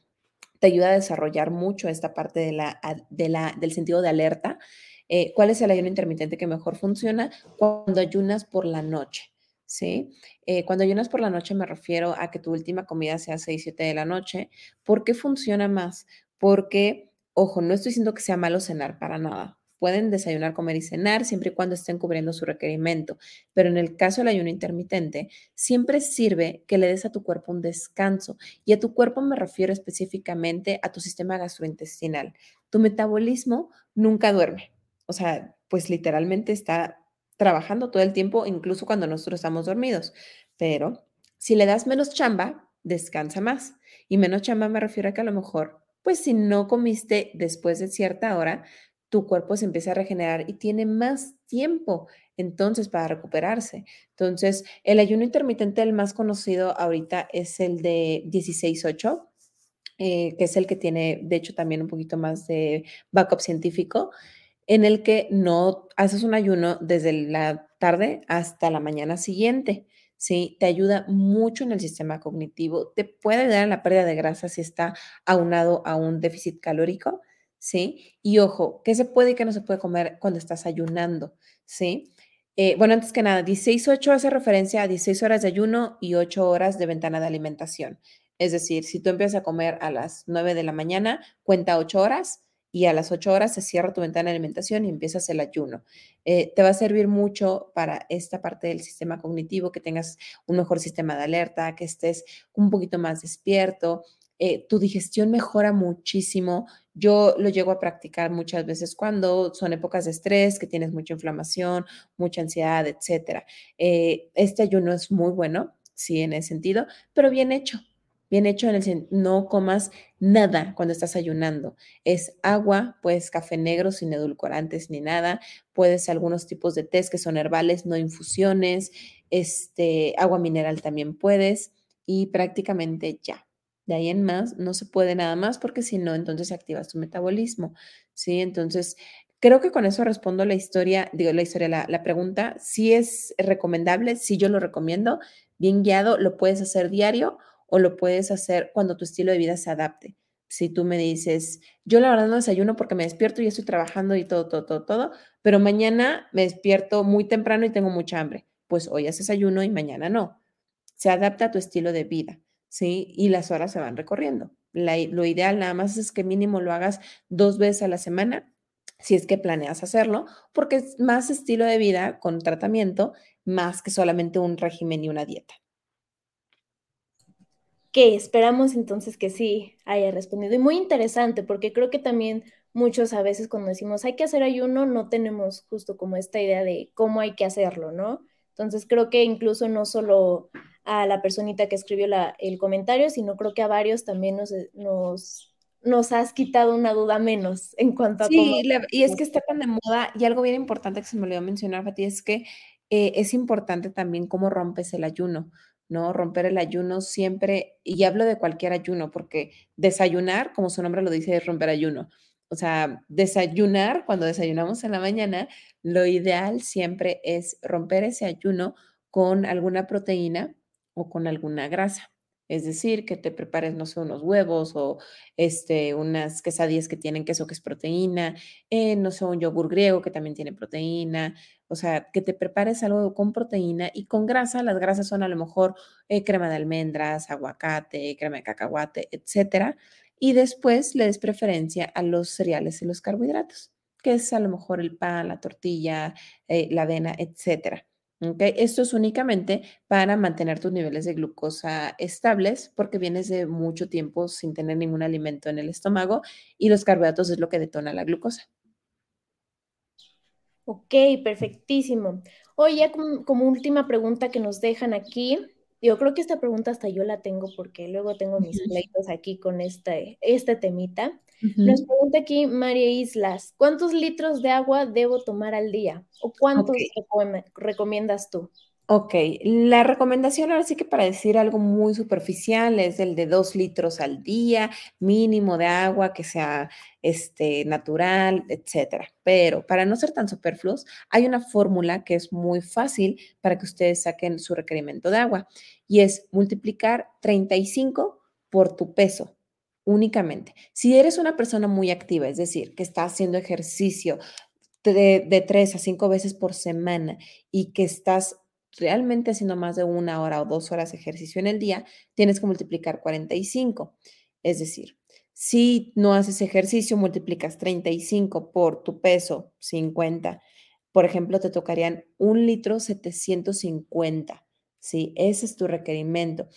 C: te ayuda a desarrollar mucho esta parte de la, de la, del sentido de alerta. Eh, ¿Cuál es el ayuno intermitente que mejor funciona? Cuando ayunas por la noche. ¿sí? Eh, cuando ayunas por la noche me refiero a que tu última comida sea 6, 7 de la noche. ¿Por qué funciona más? Porque, ojo, no estoy diciendo que sea malo cenar para nada. Pueden desayunar, comer y cenar siempre y cuando estén cubriendo su requerimiento. Pero en el caso del ayuno intermitente, siempre sirve que le des a tu cuerpo un descanso. Y a tu cuerpo me refiero específicamente a tu sistema gastrointestinal. Tu metabolismo nunca duerme. O sea, pues literalmente está trabajando todo el tiempo, incluso cuando nosotros estamos dormidos. Pero si le das menos chamba, descansa más. Y menos chamba me refiero a que a lo mejor, pues si no comiste después de cierta hora, tu cuerpo se empieza a regenerar y tiene más tiempo entonces para recuperarse. Entonces, el ayuno intermitente, el más conocido ahorita es el de 16-8, eh, que es el que tiene, de hecho, también un poquito más de backup científico, en el que no haces un ayuno desde la tarde hasta la mañana siguiente. ¿sí? Te ayuda mucho en el sistema cognitivo, te puede ayudar en la pérdida de grasa si está aunado a un déficit calórico ¿sí? Y ojo, ¿qué se puede y qué no se puede comer cuando estás ayunando? ¿Sí? Eh, bueno, antes que nada, 16-8 hace referencia a 16 horas de ayuno y 8 horas de ventana de alimentación. Es decir, si tú empiezas a comer a las 9 de la mañana, cuenta 8 horas y a las 8 horas se cierra tu ventana de alimentación y empiezas el ayuno. Eh, te va a servir mucho para esta parte del sistema cognitivo, que tengas un mejor sistema de alerta, que estés un poquito más despierto. Eh, tu digestión mejora muchísimo. Yo lo llego a practicar muchas veces cuando son épocas de estrés, que tienes mucha inflamación, mucha ansiedad, etc. Eh, este ayuno es muy bueno, sí, en ese sentido, pero bien hecho bien hecho en el no comas nada cuando estás ayunando. Es agua, pues café negro sin edulcorantes ni nada, puedes algunos tipos de tés que son herbales, no infusiones, este agua mineral también puedes y prácticamente ya. De ahí en más no se puede nada más porque si no entonces activas tu metabolismo, ¿sí? Entonces, creo que con eso respondo la historia, digo la historia, la, la pregunta, si es recomendable, si yo lo recomiendo, bien guiado, lo puedes hacer diario o lo puedes hacer cuando tu estilo de vida se adapte. Si tú me dices, yo la verdad no desayuno porque me despierto y estoy trabajando y todo, todo, todo, todo, pero mañana me despierto muy temprano y tengo mucha hambre, pues hoy haces ayuno y mañana no. Se adapta a tu estilo de vida, ¿sí? Y las horas se van recorriendo. lo ideal nada más es que mínimo lo hagas dos veces a la semana, si es que planeas hacerlo, porque es más estilo de vida con tratamiento, más que solamente un régimen y una dieta
B: que esperamos entonces que sí haya respondido. Y muy interesante, porque creo que también muchos a veces cuando decimos hay que hacer ayuno, no tenemos justo como esta idea de cómo hay que hacerlo, ¿no? Entonces creo que incluso no solo a la personita que escribió la, el comentario, sino creo que a varios también nos, nos, nos has quitado una duda menos en cuanto a
C: sí, y es que está <laughs> tan de moda, y algo bien importante que se me olvidó mencionar, Fati, es que eh, es importante también cómo rompes el ayuno. ¿no? Romper el ayuno siempre, y hablo de cualquier ayuno, porque desayunar, como su nombre lo dice, es romper ayuno. O sea, desayunar, cuando desayunamos en la mañana, lo ideal siempre es romper ese ayuno con alguna proteína o con alguna grasa. Es decir, que te prepares, no sé, unos huevos o este, unas quesadillas que tienen queso que es proteína, eh, no sé, un yogur griego que también tiene proteína, o sea, que te prepares algo con proteína y con grasa. Las grasas son a lo mejor eh, crema de almendras, aguacate, crema de cacahuate, etcétera. Y después le des preferencia a los cereales y los carbohidratos, que es a lo mejor el pan, la tortilla, eh, la avena, etcétera. ¿Okay? Esto es únicamente para mantener tus niveles de glucosa estables porque vienes de mucho tiempo sin tener ningún alimento en el estómago y los carbohidratos es lo que detona la glucosa.
B: Ok, perfectísimo. Oye, como, última pregunta que nos dejan aquí, yo creo que esta pregunta hasta yo la tengo porque luego tengo mis pleitos aquí con este, este temita. Nos pregunta aquí María Islas, ¿cuántos litros de agua debo tomar al día? ¿O cuántos recomiendas tú?
C: Ok, la recomendación ahora sí que para decir algo muy superficial es el de dos litros al día, mínimo de agua que sea este, natural, etcétera. Pero para no ser tan superfluos, hay una fórmula que es muy fácil para que ustedes saquen su requerimiento de agua y es multiplicar 35 por tu peso únicamente. Si eres una persona muy activa, es decir, que está haciendo ejercicio de, de tres a cinco veces por semana y que estás realmente haciendo más de una hora o dos horas de ejercicio en el día, tienes que multiplicar 45. Es decir, si no haces ejercicio, multiplicas 35 por tu peso, 50. Por ejemplo, te tocarían un litro 750. Sí, ese es tu requerimiento.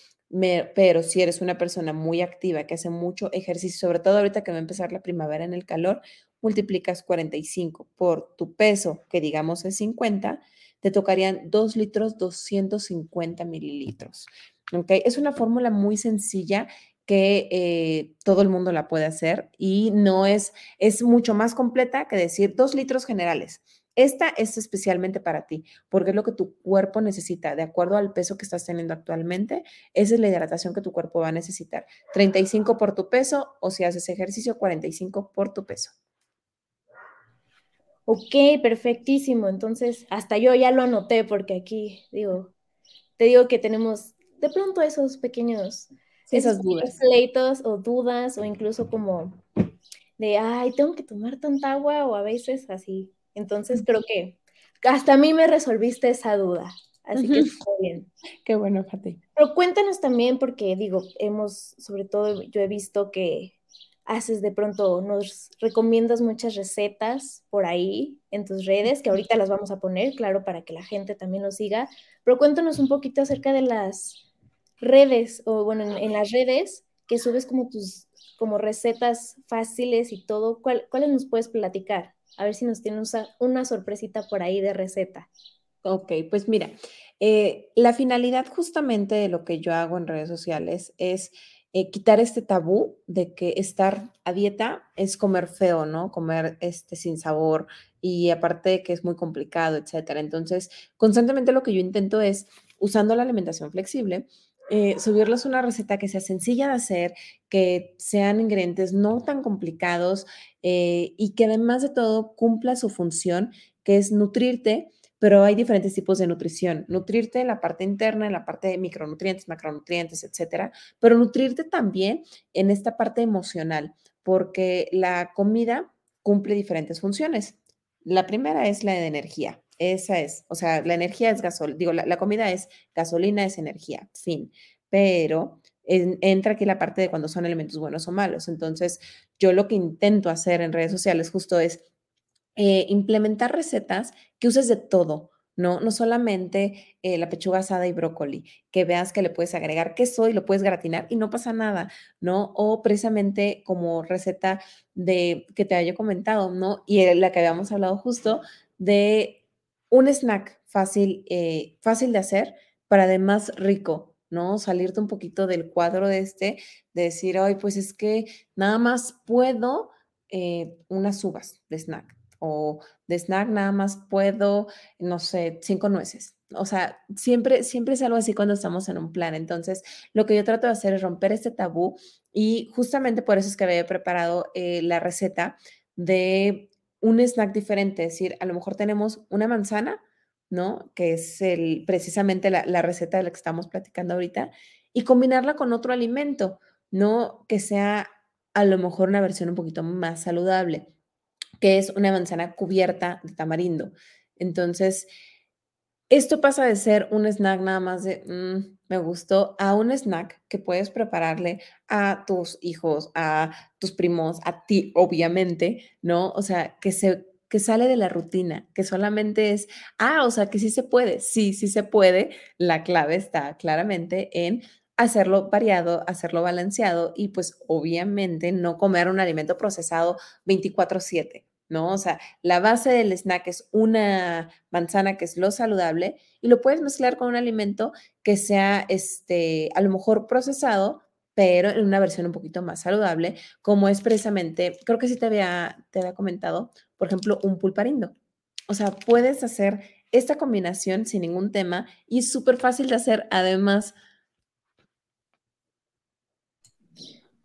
C: pero si eres una persona muy activa, que hace mucho ejercicio, sobre todo ahorita que va a empezar la primavera en el calor, multiplicas 45 por tu peso, que digamos es 50, te tocarían 2 litros 250 mililitros. ¿ok? Es una fórmula muy sencilla que eh, todo el mundo la puede hacer y no es, es mucho más completa que decir 2 litros generales. Esta es especialmente para ti, porque es lo que tu cuerpo necesita, de acuerdo al peso que estás teniendo actualmente. Esa es la hidratación que tu cuerpo va a necesitar. 35 por tu peso o si haces ejercicio, 45 por tu peso.
B: Ok, perfectísimo. Entonces, hasta yo ya lo anoté porque aquí, digo, te digo que tenemos de pronto esos pequeños,
C: esas dudas.
B: Pleitos o dudas o incluso como de, ay, tengo que tomar tanta agua o a veces así. Entonces, creo que hasta a mí me resolviste esa duda. Así que está bien.
C: Qué bueno, Fati.
B: Pero cuéntanos también, porque digo, hemos, sobre todo, yo he visto que haces de pronto, nos recomiendas muchas recetas por ahí en tus redes, que ahorita las vamos a poner, claro, para que la gente también lo siga, pero cuéntanos un poquito acerca de las redes, o bueno, en, las redes que subes como tus, como recetas fáciles y todo, ¿cuáles nos puedes platicar? A ver si nos tienes una sorpresita por ahí de receta.
C: Ok, pues mira, eh, la finalidad justamente de lo que yo hago en redes sociales es eh, quitar este tabú de que estar a dieta es comer feo, ¿no? Comer este, sin sabor y aparte que es muy complicado, etcétera. Entonces, constantemente lo que yo intento es, usando la alimentación flexible, eh, subirles una receta que sea sencilla de hacer, que sean ingredientes no tan complicados eh, y que además de todo cumpla su función, que es nutrirte pero hay diferentes tipos de nutrición. Nutrirte en la parte interna, en la parte de micronutrientes, macronutrientes, etcétera, pero nutrirte también en esta parte emocional, porque la comida cumple diferentes funciones. La primera es la de energía. Esa es, o sea, la energía es gasolina, digo, la, comida es gasolina, es energía, fin. Pero entra aquí la parte de cuando son elementos buenos o malos. Entonces, yo lo que intento hacer en redes sociales justo es eh, implementar recetas que uses de todo, ¿no? No solamente eh, la pechuga asada y brócoli, que veas que le puedes agregar queso y lo puedes gratinar y no pasa nada, ¿no? O precisamente como receta de que te haya comentado, ¿no? Y la que habíamos hablado justo de un snack fácil, eh, fácil de hacer, pero además rico, ¿no? Salirte un poquito del cuadro de este, de decir, ay, pues es que nada más puedo unas uvas de snack o de snack nada más puedo, no sé, cinco nueces. O sea, siempre, siempre es algo así cuando estamos en un plan. Entonces, lo que yo trato de hacer es romper este tabú y justamente por eso es que había preparado eh, la receta de un snack diferente. Es decir, a lo mejor tenemos una manzana, ¿no? Que es el, precisamente la, la receta de la que estamos platicando ahorita, y combinarla con otro alimento, ¿no? Que sea a lo mejor una versión un poquito más saludable que es una manzana cubierta de tamarindo. Entonces, esto pasa de ser un snack nada más de mm, me gustó a un snack que puedes prepararle a tus hijos, a tus primos, a ti, obviamente, ¿no? O sea, que se que sale de la rutina, que solamente es, ah, o sea, que sí se puede, sí, sí se puede. La clave está claramente en hacerlo variado, hacerlo balanceado y pues obviamente no comer un alimento procesado 24/7. ¿No? O sea, la base del snack es una manzana que es lo saludable y lo puedes mezclar con un alimento que sea, este, a lo mejor procesado, pero en una versión un poquito más saludable, como es precisamente, creo que sí te había, te había comentado, por ejemplo, un pulparindo. O sea, puedes hacer esta combinación sin ningún tema y es súper fácil de hacer. Además,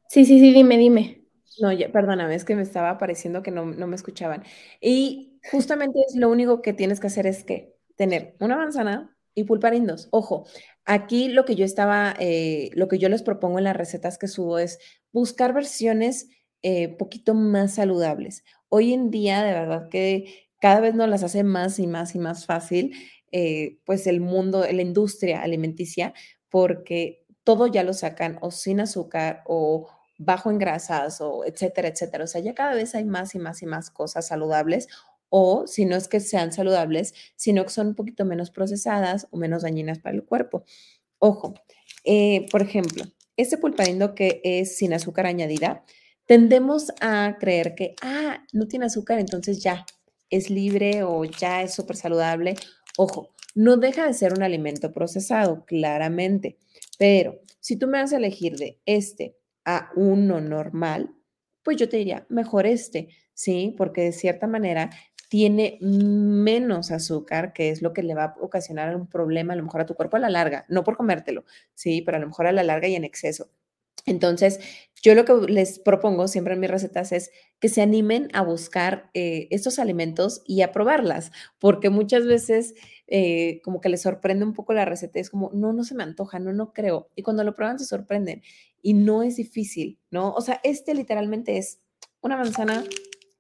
B: Sí, sí, sí, dime, dime.
C: No, ya, es que me estaba pareciendo que no, me escuchaban. Y justamente es lo único que tienes que hacer es que tener una manzana y pulparindos. Ojo, aquí lo que yo estaba, eh, lo que yo les propongo en las recetas que subo es buscar versiones eh, poquito más saludables. Hoy en día, de verdad que cada vez nos las hace más y más y más fácil, eh, pues el mundo, la industria alimenticia, porque todo ya lo sacan o sin azúcar o bajo en grasas o etcétera, etcétera. O sea, ya cada vez hay más y más y más cosas saludables o si no es que sean saludables, sino que son un poquito menos procesadas o menos dañinas para el cuerpo. Ojo, eh, por ejemplo, este pulparindo que es sin azúcar añadida, tendemos a creer que, ah, no tiene azúcar, entonces ya es libre o ya es súper saludable. Ojo, no deja de ser un alimento procesado, claramente, pero si tú me vas a elegir de este a uno normal, pues yo te diría, mejor este, ¿sí? Porque de cierta manera tiene menos azúcar, que es lo que le va a ocasionar un problema a lo mejor a tu cuerpo a la larga, no por comértelo, sí, pero a lo mejor a la larga y en exceso. Entonces, yo lo que les propongo siempre en mis recetas es que se animen a buscar eh, estos alimentos y a probarlas, porque muchas veces eh, como que les sorprende un poco la receta, es como, no, no se me antoja, no, no creo. Y cuando lo prueban se sorprenden y no es difícil, ¿no? O sea, este literalmente es una manzana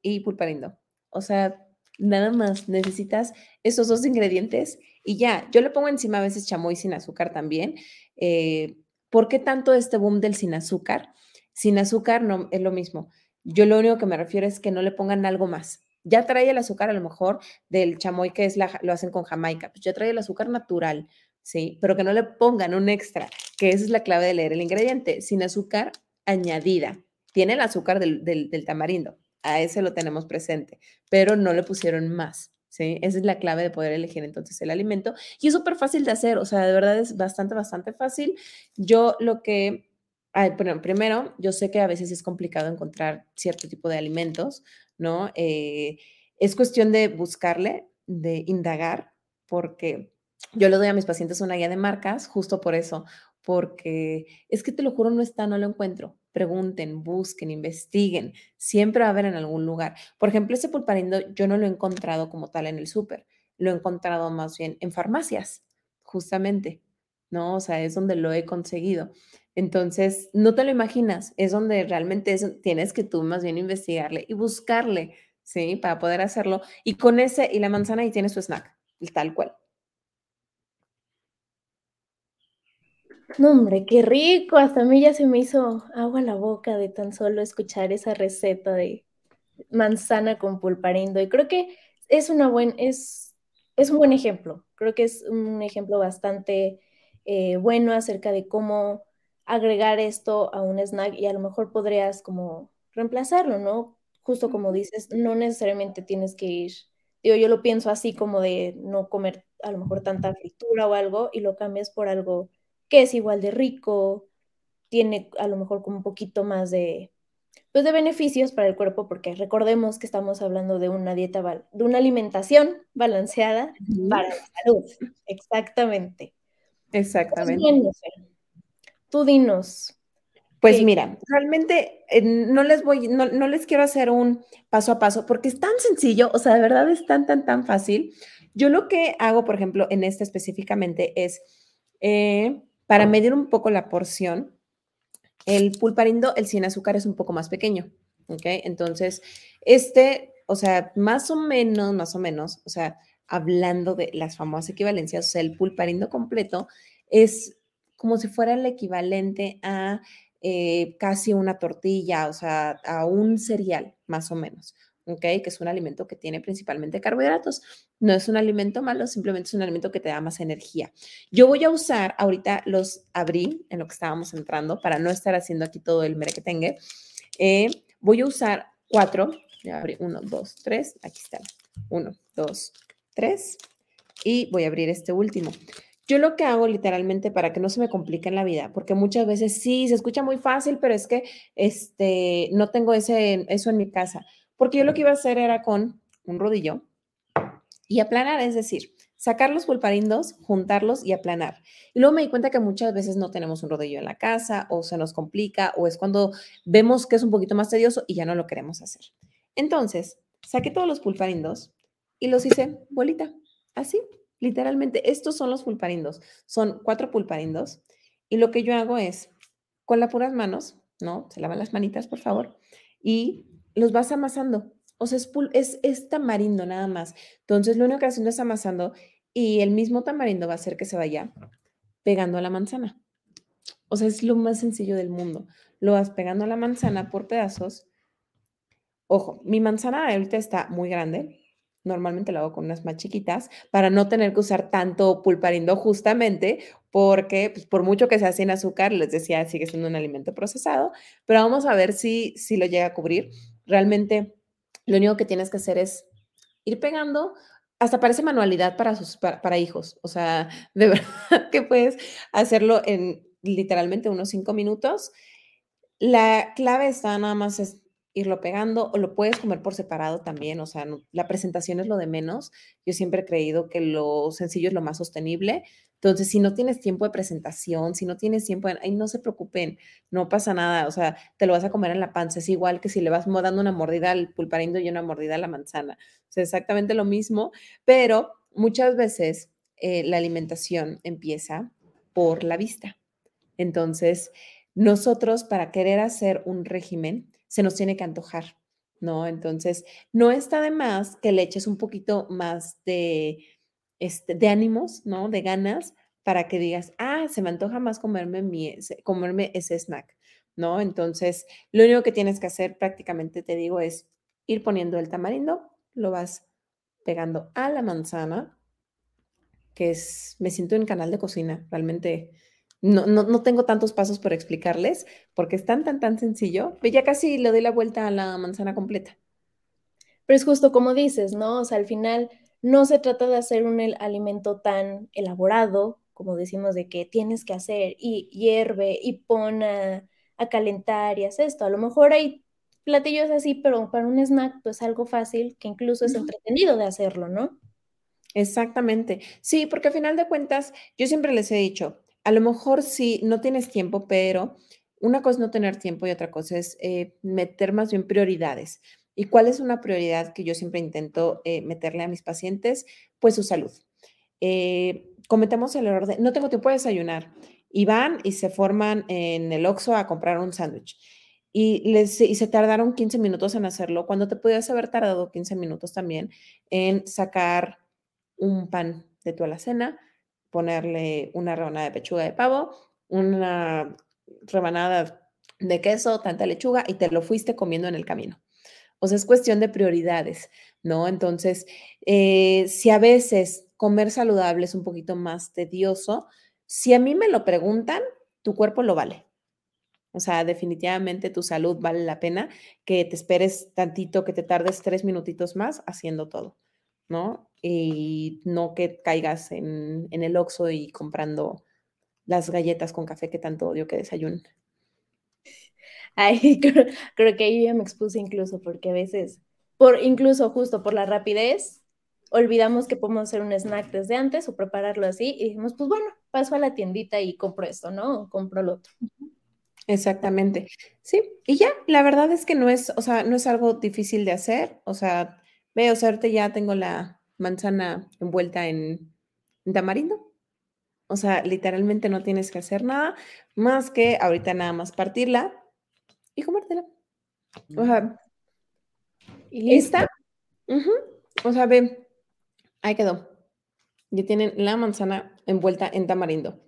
C: y pulparindo. O sea, nada más necesitas esos dos ingredientes y ya. Yo le pongo encima a veces chamoy sin azúcar también. Eh, ¿Por qué tanto este boom del sin azúcar? Sin azúcar no es lo mismo. Yo lo único que me refiero es que no le pongan algo más. Ya trae el azúcar a lo mejor del chamoy que es lo hacen con Jamaica, pues ya trae el azúcar natural, ¿sí? Pero que no le pongan un extra, que esa es la clave de leer el ingrediente, sin azúcar añadida. Tiene el azúcar del, del tamarindo, a ese lo tenemos presente, pero no le pusieron más. ¿Sí? Esa es la clave de poder elegir entonces el alimento. Y es súper fácil de hacer, o sea, de verdad es bastante, bastante fácil. Yo lo que, bueno, primero, yo sé que a veces es complicado encontrar cierto tipo de alimentos, ¿no? Eh, es cuestión de buscarle, de indagar, porque yo le doy a mis pacientes una guía de marcas justo por eso, porque es que te lo juro, no está, no lo encuentro. Pregunten, busquen, investiguen. Siempre va a haber en algún lugar. Por ejemplo, ese pulparindo yo no lo he encontrado como tal en el súper, lo he encontrado más bien en farmacias, justamente, ¿no? O sea, es donde lo he conseguido. Entonces, no te lo imaginas, es donde realmente tienes que tú más bien investigarle y buscarle, ¿sí? Para poder hacerlo. Y con ese y la manzana ahí tienes tu snack, tal cual.
B: No, hombre, qué rico. Hasta a mí ya se me hizo agua la boca de tan solo escuchar esa receta de manzana con pulparindo. Y creo que es una buen, es, es un buen ejemplo. Creo que es un ejemplo bastante eh, bueno acerca de cómo agregar esto a un snack y a lo mejor podrías como reemplazarlo, ¿no? Justo como dices, no necesariamente tienes que ir, digo, yo lo pienso así como de no comer a lo mejor tanta fritura o algo y lo cambias por algo que es igual de rico, tiene a lo mejor como un poquito más de, pues de beneficios para el cuerpo, porque recordemos que estamos hablando de una dieta, de una alimentación balanceada para la salud. Exactamente.
C: Exactamente.
B: tú dinos.
C: Pues mira, realmente eh, no les voy, no, no, les quiero hacer un paso a paso porque es tan sencillo, o sea, de verdad es tan, tan, tan fácil. Yo lo que hago, por ejemplo, en este específicamente es, eh, para medir un poco la porción, el pulparindo, el sin azúcar es un poco más pequeño, ¿ok? Entonces, este, o sea, más o menos, más o menos, o sea, hablando de las famosas equivalencias, o sea, el pulparindo completo es como si fuera el equivalente a eh, casi una tortilla, o sea, a un cereal, más o menos. Que es un alimento que tiene principalmente carbohidratos. No es un alimento malo, simplemente es un alimento que te da más energía. Yo voy a usar, ahorita los abrí en lo que estábamos entrando para no estar haciendo aquí todo el merequetengue. Eh, voy a usar cuatro, ya abrí uno, dos, tres, aquí están. Uno, dos, tres. Y voy a abrir este último. Yo lo que hago literalmente para que no se me complique en la vida, porque muchas veces sí, se escucha muy fácil, pero es que este, no tengo ese, eso en mi casa. Porque yo lo que iba a hacer era con un rodillo y aplanar, es decir, sacar los pulparindos, juntarlos y aplanar. Y luego me di cuenta que muchas veces no tenemos un rodillo en la casa o se nos complica o es cuando vemos que es un poquito más tedioso y ya no lo queremos hacer. Entonces, saqué todos los pulparindos y los hice bolita, así, literalmente. Estos son los pulparindos, son cuatro pulparindos y lo que yo hago es, con las puras manos, ¿no? Se lavan las manitas, por favor, y los vas amasando. O sea, es, es, tamarindo nada más. Entonces, lo único que haciendo es amasando y el mismo tamarindo va a hacer que se vaya pegando a la manzana. O sea, es lo más sencillo del mundo. Lo vas pegando a la manzana por pedazos. Ojo, mi manzana ahorita está muy grande. Normalmente lo hago con unas más chiquitas para no tener que usar tanto pulparindo justamente porque pues, por mucho que sea sin azúcar, les decía, sigue siendo un alimento procesado, pero vamos a ver si, si lo llega a cubrir realmente lo único que tienes que hacer es ir pegando, hasta parece manualidad para, sus, para, hijos, o sea, <laughs> de verdad que puedes hacerlo en literalmente unos cinco minutos. La clave está nada más irlo pegando o lo puedes comer por separado también, o sea, la presentación es lo de menos. Yo siempre he creído que lo sencillo es lo más sostenible. Entonces, si no tienes tiempo de presentación, si no tienes tiempo, ahí no se preocupen, no pasa nada, o sea, te lo vas a comer en la panza, es igual que si le vas dando una mordida al pulparindo y una mordida a la manzana, o exactamente lo mismo, pero muchas veces eh, la alimentación empieza por la vista. Entonces, nosotros para querer hacer un régimen, se nos tiene que antojar, ¿no? Entonces, no está de más que le eches un poquito más de, este, de ánimos, ¿no? De ganas para que digas, ah, se me antoja más comerme, mi, comerme ese snack. ¿no? Entonces, lo único que tienes que hacer prácticamente, te digo, es ir poniendo el tamarindo, lo vas pegando a la manzana, que es, me siento en canal de cocina, realmente no, no, tengo tantos pasos por explicarles, porque es tan, tan, tan sencillo, ya casi le doy la vuelta a la manzana completa.
B: Pero es justo como dices, ¿no? O sea, al final no se trata de hacer un alimento tan elaborado, como decimos, de que tienes que hacer y hierve y pon a, calentar y haces esto. A lo mejor hay platillos así, pero para un snack, pues algo fácil que incluso es entretenido de hacerlo, ¿no?
C: Exactamente. Sí, porque al final de cuentas, yo siempre les he dicho, a lo mejor sí, no tienes tiempo, pero una cosa es no tener tiempo y otra cosa es eh, meter más bien prioridades. ¿Y cuál es una prioridad que yo siempre intento eh, meterle a mis pacientes? Pues su salud. Eh, cometemos el error de, no tengo tiempo de desayunar. Y van y se forman en el Oxxo a comprar un sándwich. Y, les, y se tardaron 15 minutos en hacerlo, cuando te podías haber tardado 15 minutos también en sacar un pan de tu alacena, ponerle una rebanada de pechuga de pavo, una rebanada de queso, tanta lechuga y te lo fuiste comiendo en el camino. O sea, es cuestión de prioridades, ¿no? Entonces, eh, si a veces comer saludable es un poquito más tedioso, si a mí me lo preguntan, tu cuerpo lo vale. O sea, definitivamente tu salud vale la pena que te esperes tantito, que te tardes tres minutitos más haciendo todo, ¿no? Y no que caigas en, en el Oxxo y comprando las galletas con café que tanto odio que desayunen. <laughs>
B: Ay, creo, que ahí ya me expuse incluso porque a veces, por incluso justo por la rapidez, olvidamos que podemos hacer un snack desde antes o prepararlo así y dijimos, pues bueno, paso a la tiendita y compro esto, ¿no? O compro lo otro.
C: Exactamente. Sí, y ya, la verdad es que no es, o sea, no es algo difícil de hacer, o sea, veo, o ya tengo la manzana envuelta en, en tamarindo. O sea, literalmente no tienes que hacer nada más que ahorita nada más partirla, y comértela. O sea, y lista. O sea, ve, ahí quedó. Ya tienen la manzana envuelta en tamarindo.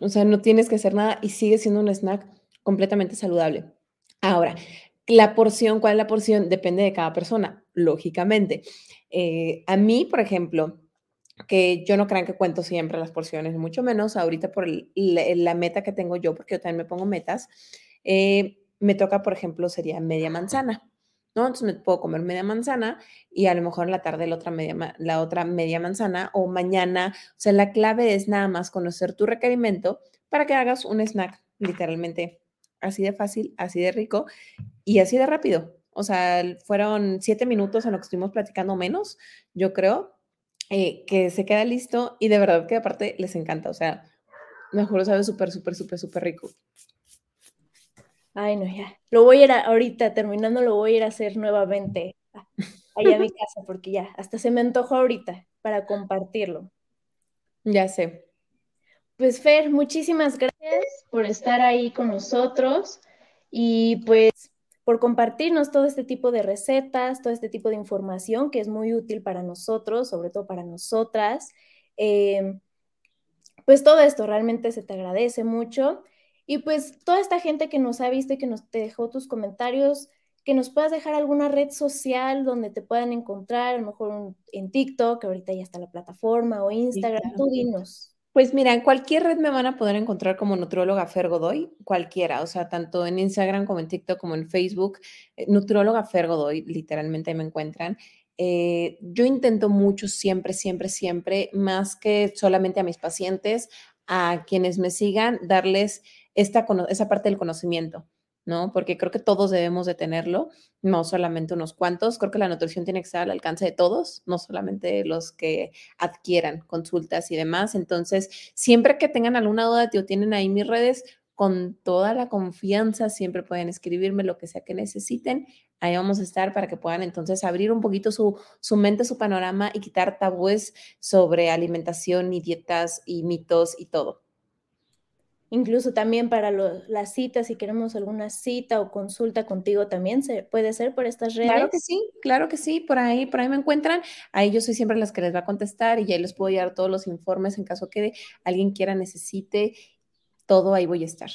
C: O sea, no tienes que hacer nada y sigue siendo un snack completamente saludable. Ahora, la porción, ¿cuál es la porción? Depende de cada persona, lógicamente. Eh, a mí, por ejemplo, que yo no crean que cuento siempre las porciones, mucho menos ahorita por la, meta que tengo yo, porque yo también me pongo metas. Eh, me toca, por ejemplo, sería media manzana, ¿no? Entonces me puedo comer media manzana y a lo mejor en la tarde la otra media, la otra media manzana o mañana. O sea, la clave es nada más conocer tu requerimiento para que hagas un snack literalmente así de fácil, así de rico y así de rápido. O sea, fueron siete minutos en lo que estuvimos platicando menos, yo creo, eh, que se queda listo y de verdad que aparte les encanta. O sea, me juro, sabe súper, súper, súper, súper rico.
B: Ay, no, ya. Lo voy a ir a, ahorita, terminando, lo voy a ir a hacer nuevamente allá a mi <laughs> casa, porque ya, hasta se me antojó ahorita para compartirlo.
C: Ya sé.
B: Pues Fer, muchísimas gracias por estar ahí con nosotros y pues por compartirnos todo este tipo de recetas, todo este tipo de información que es muy útil para nosotros, sobre todo para nosotras. Em, pues todo esto realmente se te agradece mucho y pues toda esta gente que nos ha visto y que nos te dejó tus comentarios, que nos puedas dejar alguna red social donde te puedan encontrar, a lo mejor en TikTok, ahorita ya está la plataforma, o Instagram, tú dinos.
C: Pues mira, en cualquier red me van a poder encontrar como nutróloga Fer Godoy, cualquiera, o sea, tanto en Instagram como en TikTok como en Facebook, eh, nutróloga Fer Godoy, literalmente me encuentran. Eh, yo intento mucho siempre, siempre, siempre, más que solamente a mis pacientes, a quienes me sigan, darles esta, esa parte del conocimiento, ¿no? Porque creo que todos debemos de tenerlo, no solamente unos cuantos. Creo que la nutrición tiene que estar al alcance de todos, no solamente los que adquieran consultas y demás. Entonces, siempre que tengan alguna duda, tío, tienen ahí mis redes, con toda la confianza, siempre pueden escribirme lo que sea que necesiten. Ahí vamos a estar para que puedan entonces abrir un poquito su, su mente, su panorama y quitar tabúes sobre alimentación y dietas y mitos y todo
B: incluso también para las citas, si queremos alguna cita o consulta contigo también, ¿se puede ser por estas redes?
C: Claro que sí, claro que sí, por ahí, por ahí me encuentran, ahí yo soy siempre las que les va a contestar y ya les puedo dar todos los informes en caso que alguien quiera, necesite, todo ahí voy a estar.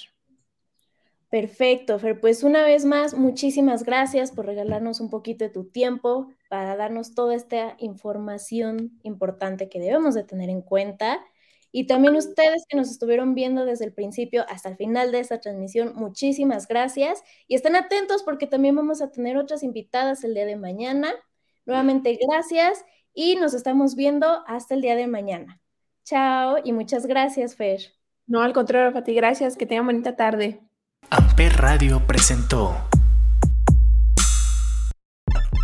B: Perfecto, Fer. Pues una vez más, muchísimas gracias por regalarnos un poquito de tu tiempo para darnos toda esta información importante que debemos de tener en cuenta. Y también ustedes que nos estuvieron viendo desde el principio hasta el final de esta transmisión, muchísimas gracias. Y estén atentos porque también vamos a tener otras invitadas el día de mañana. Nuevamente, gracias y nos estamos viendo hasta el día de mañana. Chao y muchas gracias, Fer.
C: No, al contrario, Fati, gracias. Que tengan bonita tarde.
A: Amper Radio presentó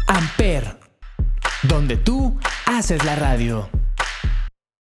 A: Amper, donde tú haces la radio.